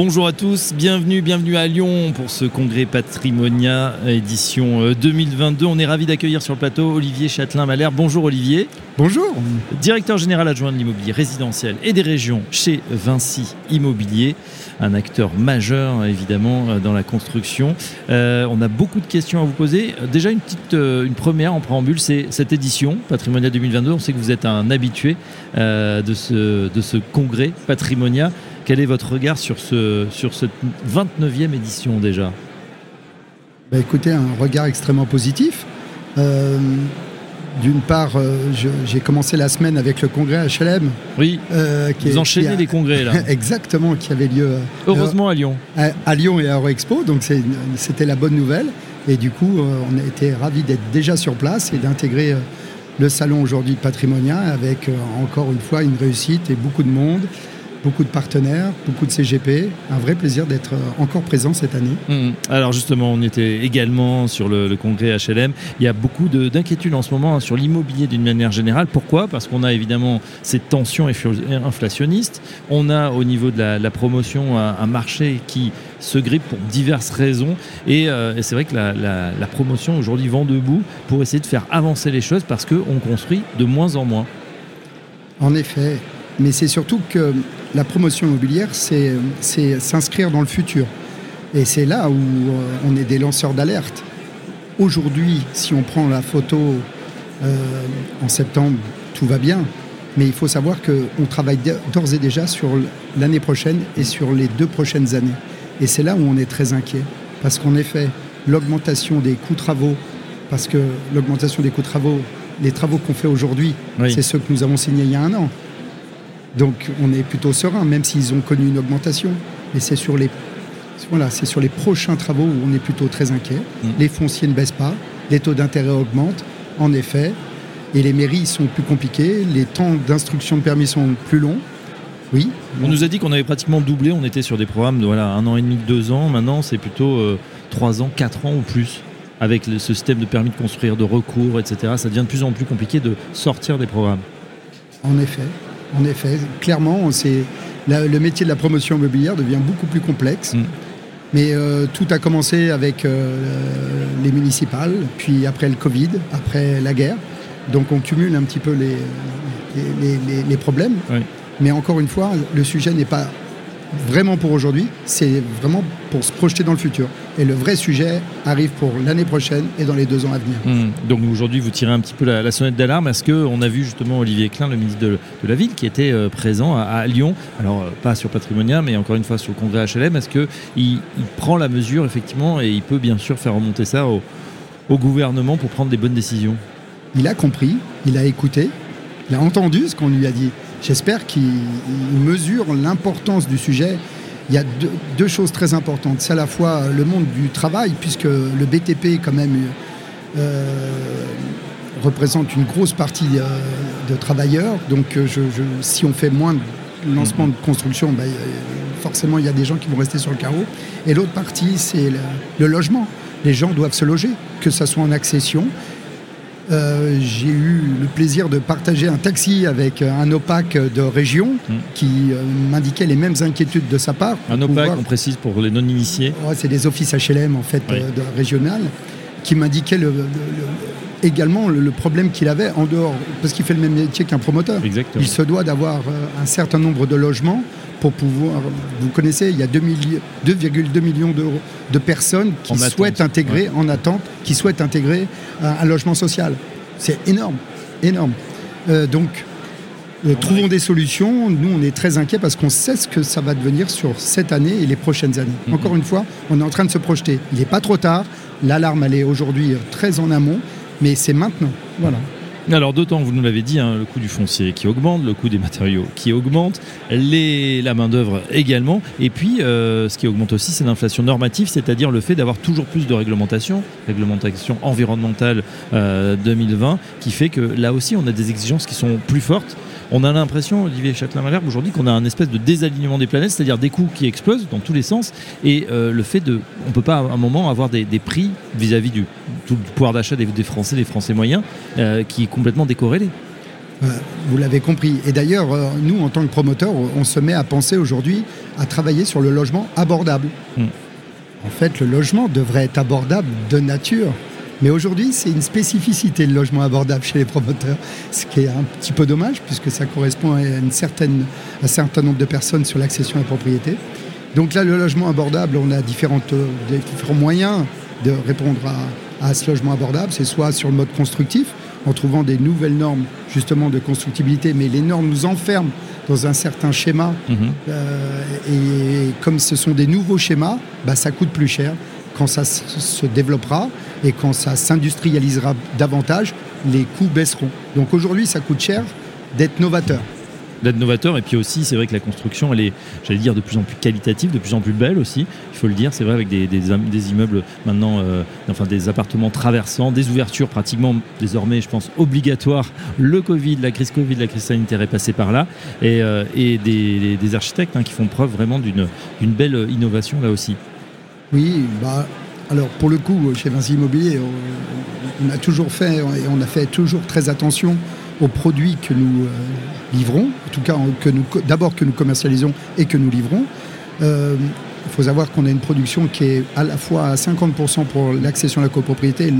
Bonjour à tous, bienvenue, bienvenue à Lyon pour ce congrès Patrimonia édition 2022. Euh, On est ravi d'accueillir sur le plateau Olivier Châtelain-Malher. Bonjour Olivier. Bonjour. Directeur général adjoint de l'immobilier résidentiel et des régions chez Vinci Immobilier, un acteur majeur évidemment euh, dans la construction. Euh, on a beaucoup de questions à vous poser. Déjà une petite, une première en préambule, c'est cette édition Patrimonia 2022. On sait que vous êtes un habitué euh, de, ce, de ce congrès Patrimonia. Quel est votre regard sur, ce, sur cette 29e édition déjà? Bah, écoutez, un regard extrêmement positif. Euh, D'une part, euh, j'ai commencé la semaine avec le congrès HLM. Oui, euh, qui est- vous enchaînez qui a- les congrès là. Exactement, qui avait lieu euh, Heureusement à Lyon. à, à Lyon et à Eurexpo, donc c'était la bonne nouvelle. Et du coup, euh, on a été ravis d'être déjà sur place et d'intégrer euh, le salon aujourd'hui de Patrimonia avec euh, encore une fois une réussite et beaucoup de monde, beaucoup de partenaires, beaucoup de CGP. Un vrai plaisir d'être euh, encore présent cette année. Mhm. Alors justement, on était également sur le, le congrès HLM. Il y a beaucoup de- d'inquiétudes en ce moment hein, sur l'immobilier d'une manière générale. Pourquoi? Parce qu'on a évidemment cette tension influ- inflationniste. On a au niveau de la, la promotion un, un marché qui se grippe pour diverses raisons. Et, euh, et c'est vrai que la, la- la promotion aujourd'hui vend debout pour essayer de faire avancer les choses parce qu'on construit de moins en moins. En effet, mais c'est surtout que la promotion immobilière, c'est s'inscrire dans le futur. Et c'est là où euh, on est des lanceurs d'alerte. Aujourd'hui, si on prend la photo euh, en septembre, tout va bien. Mais il faut savoir qu'on travaille d'ores et déjà sur l'année prochaine et sur les deux prochaines années. Et c'est là où on est très inquiet. Parce qu'en effet, l'augmentation des coûts travaux, parce que l'augmentation des coûts travaux, les travaux qu'on fait aujourd'hui, Oui. c'est ceux que nous avons signés il y a un an. Donc on est plutôt serein, même s'ils ont connu une augmentation. Mais c'est sur les voilà, c'est sur les prochains travaux où on est plutôt très inquiet. Mm. Les fonciers ne baissent pas, les taux d'intérêt augmentent, en effet, et les mairies sont plus compliquées, les temps d'instruction de permis sont plus longs. Oui. On nous a dit qu'on avait pratiquement doublé. On était sur des programmes de voilà, un an et demi, deux ans. Maintenant, c'est plutôt euh, trois ans, quatre ans ou plus. Avec le- ce système de permis de construire, de recours, etc., ça devient de plus en plus compliqué de sortir des programmes. En effet, en effet, clairement, c'est le métier de la promotion immobilière devient beaucoup plus complexe. Mm. Mais euh, tout a commencé avec euh, les municipales, puis après le Covid, après la guerre. Donc on cumule un petit peu les, les, les- les- les problèmes. Oui. Mais encore une fois, le sujet n'est pas vraiment pour aujourd'hui, c'est vraiment pour se projeter dans le futur. Et le vrai sujet arrive pour l'année prochaine et dans les deux ans à venir. Hum, Donc aujourd'hui, vous tirez un petit peu la, la sonnette d'alarme. Est-ce qu'on a vu justement Olivier Klein, le ministre de, de la Ville, qui était euh, présent à, à Lyon Alors, euh, pas sur Patrimonia, mais encore une fois sur le congrès HLM. Est-ce qu'il il prend la mesure, effectivement, et il peut bien sûr faire remonter ça au, au gouvernement pour prendre des bonnes décisions? Il a compris, il a écouté, il a entendu ce qu'on lui a dit. J'espère qu'il il mesure l'importance du sujet. Il y a deux, deux choses très importantes. C'est à la fois le monde du travail, puisque le BTP, quand même, euh, représente une grosse partie euh, de travailleurs. Donc, euh, je- je- si on fait moins de lancements de construction, ben, forcément, il y a des gens qui vont rester sur le carreau. Et l'autre partie, c'est le, le logement. Les gens doivent se loger, que ce soit en accession. Euh, J'ai eu le plaisir de partager un taxi avec euh, un OPAC de région Mm. qui euh, m'indiquait les mêmes inquiétudes de sa part. Un OPAC, pouvoir- on précise pour les non-initiés. Ouais, c'est des offices HLM en fait Oui. euh, de, régional qui le- le- le- également le, le problème qu'il avait en dehors parce qu'il fait le même métier qu'un promoteur. Exactement. Il se doit d'avoir euh, un certain nombre de logements pour pouvoir. Vous connaissez, il y a 2 milli- 2,2 millions d'euros de personnes qui En attente, souhaitent intégrer en attente, qui souhaitent intégrer un, un logement social. C'est énorme, énorme. Euh, donc. euh, trouvons des solutions. Nous, on est très inquiets parce qu'on sait ce que ça va devenir sur cette année et les prochaines années. Mhm. Encore une fois, on est en train de se projeter. Il n'est pas trop tard. L'alarme, elle est aujourd'hui très en amont, mais c'est maintenant. Voilà. Alors d'autant vous nous l'avez dit, hein, le coût du foncier qui augmente, le coût des matériaux qui augmente, la main d'œuvre également, et puis euh, ce qui augmente aussi, c'est l'inflation normative, c'est-à-dire le fait d'avoir toujours plus de réglementation, réglementation environnementale euh, 2020, qui fait que là aussi on a des exigences qui sont plus fortes On a l'impression, Olivier Châtelain-Malherbe, aujourd'hui qu'on a un espèce de désalignement des planètes, c'est-à-dire des coûts qui explosent dans tous les sens et euh, le fait de, on peut pas à un moment avoir des, prix vis-à-vis du, tout le pouvoir d'achat des, Français, des Français moyens, euh, qui est complètement décorrélé. Vous l'avez compris. Et d'ailleurs, nous, en tant que promoteurs, on se met à penser aujourd'hui à travailler sur le logement abordable. Hmm. En fait, le logement devrait être abordable de nature. Mais aujourd'hui, c'est une spécificité le logement abordable chez les promoteurs, ce qui est un petit peu dommage puisque ça correspond à, une certaine, un certain nombre de personnes sur l'accession à la propriété. Donc là, le logement abordable, on a différentes, différents moyens de répondre à, ce logement abordable. C'est soit sur le mode constructif, en trouvant des nouvelles normes justement de constructibilité, mais les normes nous enferment dans un certain schéma. Mhm. Euh, et comme ce sont des nouveaux schémas, bah, ça coûte plus cher. Quand ça se développera et quand ça s'industrialisera davantage, les coûts baisseront. Donc aujourd'hui, ça coûte cher d'être novateur d'être novateur. Et puis aussi, c'est vrai que la construction, elle est, j'allais dire, de plus en plus qualitative, de plus en plus belle aussi. Il faut le dire, c'est vrai, avec des, des, immeubles maintenant, euh, enfin des appartements traversants, des ouvertures pratiquement désormais, je pense, obligatoires. Le Covid, la crise Covid, la crise sanitaire est passée par là. Et, euh, et des, architectes hein, qui font preuve vraiment d'une belle innovation là aussi. Oui, bah, alors pour le coup, chez Vinci Immobilier, on, a toujours fait et on a fait toujours très attention aux produits que nous euh, livrons, en tout cas que d'abord que nous commercialisons et que nous livrons. Euh, il faut savoir qu'on a une production qui est à la fois à 50% pour l'accession à la copropriété et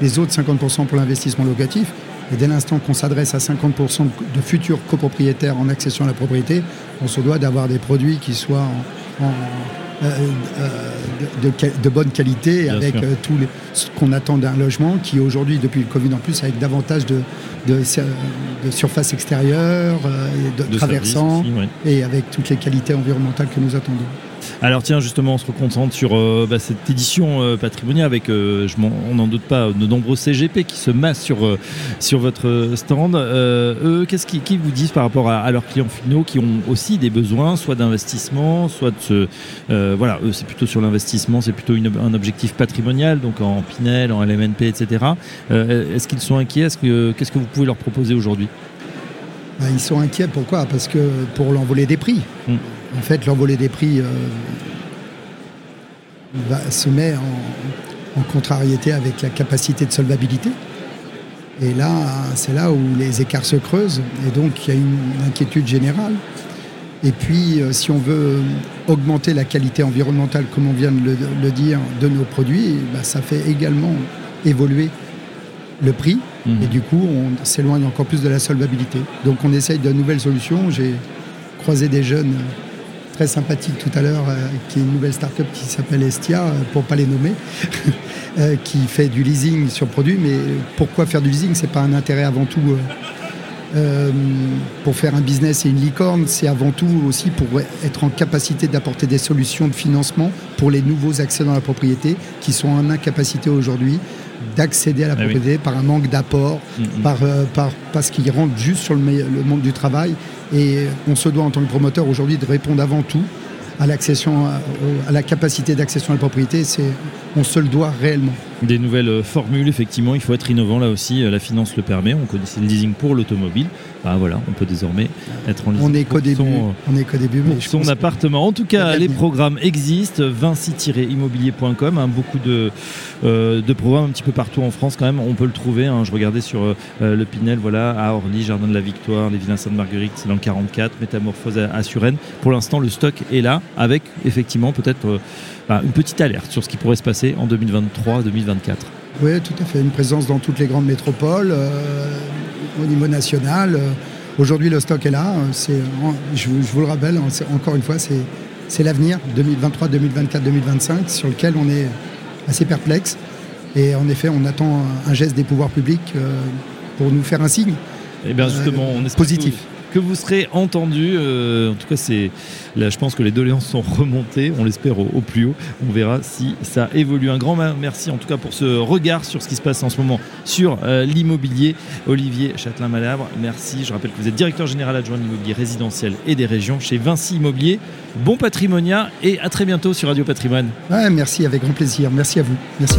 les autres 50% pour l'investissement locatif. Et dès l'instant qu'on s'adresse à 50% de futurs copropriétaires en accession à la propriété, on se doit d'avoir des produits qui soient en euh, euh, de, bonne qualité avec euh, tout ce qu'on attend d'un logement qui aujourd'hui, depuis le Covid en plus, avec davantage de, de, surface extérieure, de, traversants et avec toutes les qualités environnementales que nous attendons. Alors tiens, justement, on se concentre sur euh, bah, cette édition euh, patrimoniale avec, euh, je on n'en doute pas, de nombreux CGP qui se massent sur, sur votre stand. eux, qu'est-ce qu'ils vous disent par rapport à, leurs clients finaux qui ont aussi des besoins, soit d'investissement, soit de ce... voilà, eux, c'est plutôt sur l'investissement, c'est plutôt un objectif patrimonial, donc en Pinel, en LMNP, etc. Est-ce qu'ils sont inquiets? Qu'est-ce que vous pouvez leur proposer aujourd'hui? Bah, Ils sont inquiets, pourquoi? Parce que pour l'envolée des prix. Hum en fait, l'envolée des prix euh, se met en, contrariété avec la capacité de solvabilité. Et là, c'est là où les écarts se creusent. Et donc, il y a une inquiétude générale. Et puis, euh, si on veut augmenter la qualité environnementale, comme on vient de le, dire, de nos produits, bah, ça fait également évoluer le prix. Mmh. Et du coup, on s'éloigne encore plus de la solvabilité. Donc, on essaye de nouvelles solutions. J'ai croisé des jeunes très sympathique tout à l'heure, euh, qui est une nouvelle start-up qui s'appelle Estia, euh, pour ne pas les nommer, euh, qui fait du leasing sur produit. Mais pourquoi faire du leasing? C'est pas un intérêt avant tout pour faire un business et une licorne, c'est avant tout aussi pour être en capacité d'apporter des solutions de financement pour les nouveaux accès dans la propriété qui sont en incapacité aujourd'hui d'accéder à la ah propriété par un manque d'apport, mm, mm. par, par, parce qu'ils rentrent juste sur le, le monde du travail et on se doit en tant que promoteur aujourd'hui de répondre avant tout à l'accession, à, la capacité d'accession à la propriété. C'est, on se le doit réellement. Des nouvelles euh, formules, effectivement, il faut être innovant là aussi. Euh, la finance le permet. On connaissait le leasing pour l'automobile. Bah, voilà, on peut désormais être en leasing. On n'est qu'au début. Son, on est qu'au début. Mais son appartement. En tout cas, les programmes existent. Vinci-immobilier.com. Hein, beaucoup de, euh, de programmes un petit peu partout en France quand même. On peut le trouver. Hein. Je regardais sur le Pinel, voilà, à Orly, Jardin de la Victoire, les Villains Sainte-Marguerite, c'est dans le 44, Métamorphose à, à Suresnes. Pour l'instant, le stock est là avec effectivement peut-être euh, bah, une petite alerte sur ce qui pourrait se passer en 2023-2024. Oui, tout à fait. Une présence dans toutes les grandes métropoles, euh, au niveau national. Euh, aujourd'hui, le stock est là. C'est, je, vous le rappelle, encore une fois, c'est, l'avenir 2023, 2024, 2025 sur lequel on est assez perplexe. Et en effet, on attend un geste des pouvoirs publics pour nous faire un signe. Et eh bien justement, on est positif que vous serez entendu. Euh, en tout cas, c'est là, je pense que les doléances sont remontées. On l'espère au, plus haut. On verra si ça évolue. Un grand merci en tout cas pour ce regard sur ce qui se passe en ce moment sur euh, l'immobilier. Olivier Châtelain-Malabre, merci. Je rappelle que vous êtes directeur général adjoint de l'immobilier résidentiel et des régions chez Vinci Immobilier. Bon patrimonia et à très bientôt sur Radio Patrimoine. merci, avec grand plaisir. Merci à vous. Merci.